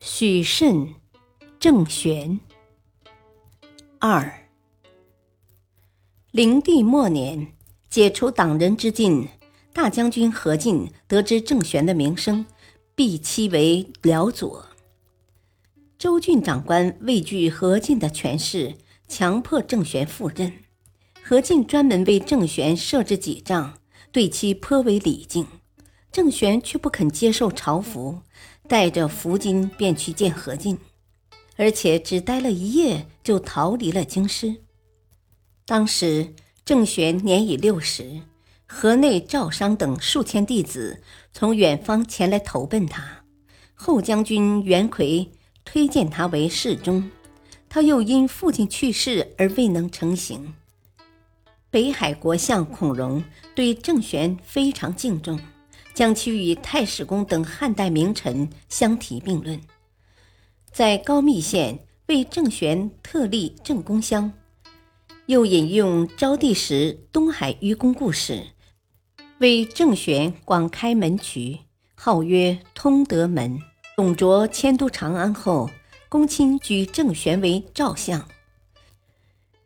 许慎、郑玄。二。灵帝末年，解除党人之禁，大将军何进得知郑玄的名声，避其为辽左。州郡长官畏惧何进的权势，强迫郑玄赴任。何进专门为郑玄设置几帐，对其颇为礼敬。郑玄却不肯接受朝服。带着福金便去见何进，而且只待了一夜就逃离了京师。当时郑玄年已六十，河内赵商等数千弟子从远方前来投奔他。后将军袁奎推荐他为侍中，他又因父亲去世而未能成行。北海国相孔融对郑玄非常敬重。将其与太史公等汉代名臣相提并论，在高密县为郑玄特立郑公乡，又引用昭帝时东海愚公故事，为郑玄广开门渠，号曰通德门。董卓迁都长安后，公卿举郑玄为赵相。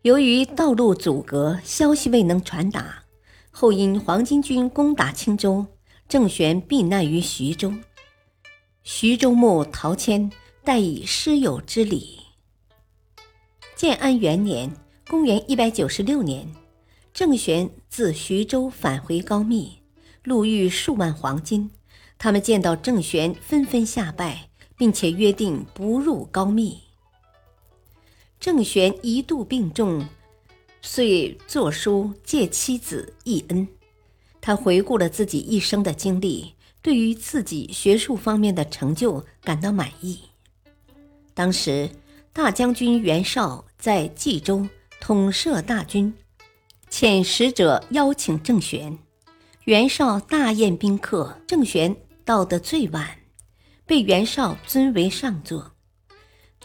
由于道路阻隔，消息未能传达，后因黄巾军攻打青州。郑玄避难于徐州，徐州牧陶谦待以师友之礼。建安元年（公元196年），郑玄自徐州返回高密，路遇数万黄金。他们见到郑玄，纷纷下拜，并且约定不入高密。郑玄一度病重，遂作书借妻子一恩。他回顾了自己一生的经历，对于自己学术方面的成就感到满意。当时，大将军袁绍在冀州统摄大军，遣使者邀请郑玄。袁绍大宴宾客，郑玄到得最晚，被袁绍尊为上座。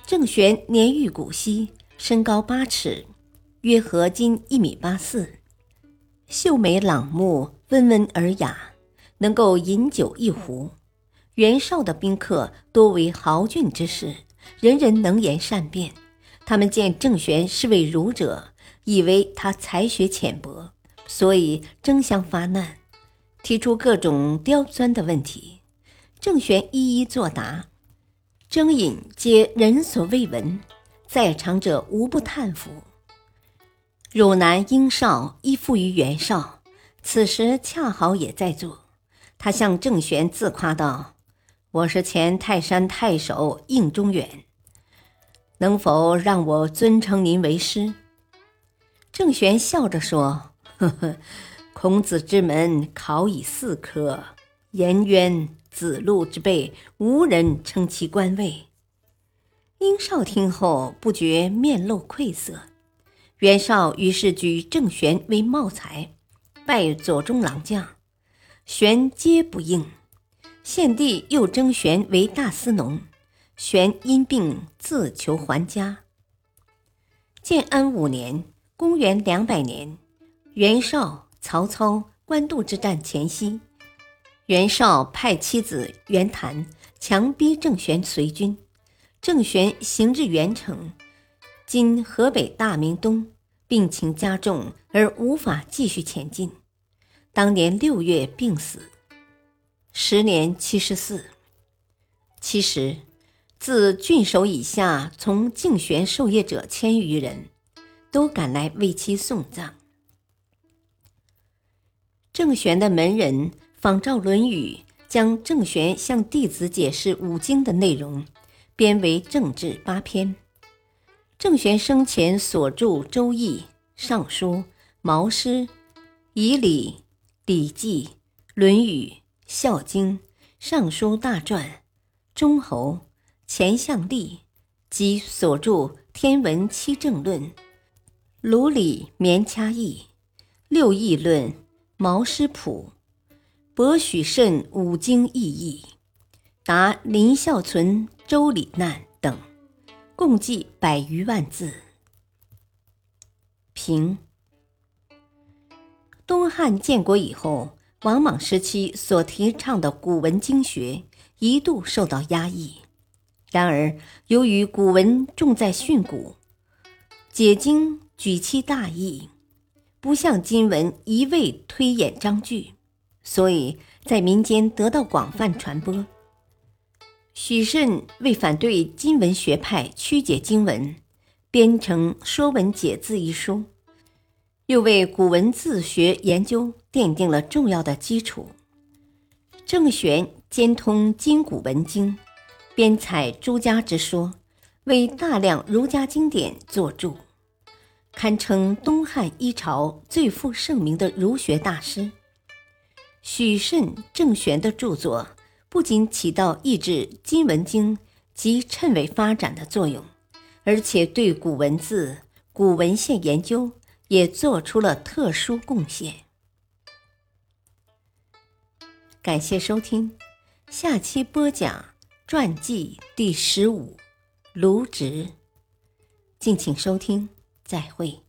郑玄年逾古稀，身高八尺，约合今一米八四，秀美朗目。温文尔雅，能够饮酒一壶。袁绍的宾客多为豪俊之士，人人能言善辩。他们见郑玄是位儒者，以为他才学浅薄，所以争相发难，提出各种刁钻的问题。郑玄一一作答，争饮皆人所未闻，在场者无不叹服。汝南英少依附于袁绍。此时恰好也在座，他向郑玄自夸道：“我是前泰山太守应中远，能否让我尊称您为师？”郑玄笑着说：“呵 呵，孔子之门考以四科，颜渊、子路之辈，无人称其官位。”殷少听后不觉面露愧色，袁绍于是举郑玄为茂才。拜左中郎将，玄皆不应。献帝又征玄为大司农，玄因病自求还家。建安五年（公元两百年），袁绍、曹操官渡之战前夕，袁绍派妻子袁谭强逼郑玄随军。郑玄行至袁城（今河北大名东）。病情加重而无法继续前进，当年六月病死，时年七十四。其实，自郡守以下从敬玄受业者千余人，都赶来为其送葬。郑玄的门人仿照《论语》，将郑玄向弟子解释五经的内容，编为正治八篇。郑玄生前所著《周易》《尚书》《毛诗》《仪礼》《礼记》《论语》《孝经》《尚书大传》《中侯》《钱向立及所著《天文七政论》《卢里绵掐义》《六艺论》《毛诗谱》《博许慎五经异义》达林孝存《周礼难》等，共计百余万字。评：东汉建国以后，王莽时期所提倡的古文经学一度受到压抑。然而，由于古文重在训诂，解经举其大义，不像今文一味推演章句，所以在民间得到广泛传播。许慎为反对今文学派曲解经文，编成《说文解字》一书，又为古文字学研究奠定了重要的基础。郑玄兼通今古文经。编采诸家之说，为大量儒家经典作注，堪称东汉一朝最负盛名的儒学大师。许慎、郑玄的著作不仅起到抑制金文经及谶纬发展的作用，而且对古文字、古文献研究也做出了特殊贡献。感谢收听，下期播讲。传记第十五，卢植。敬请收听，再会。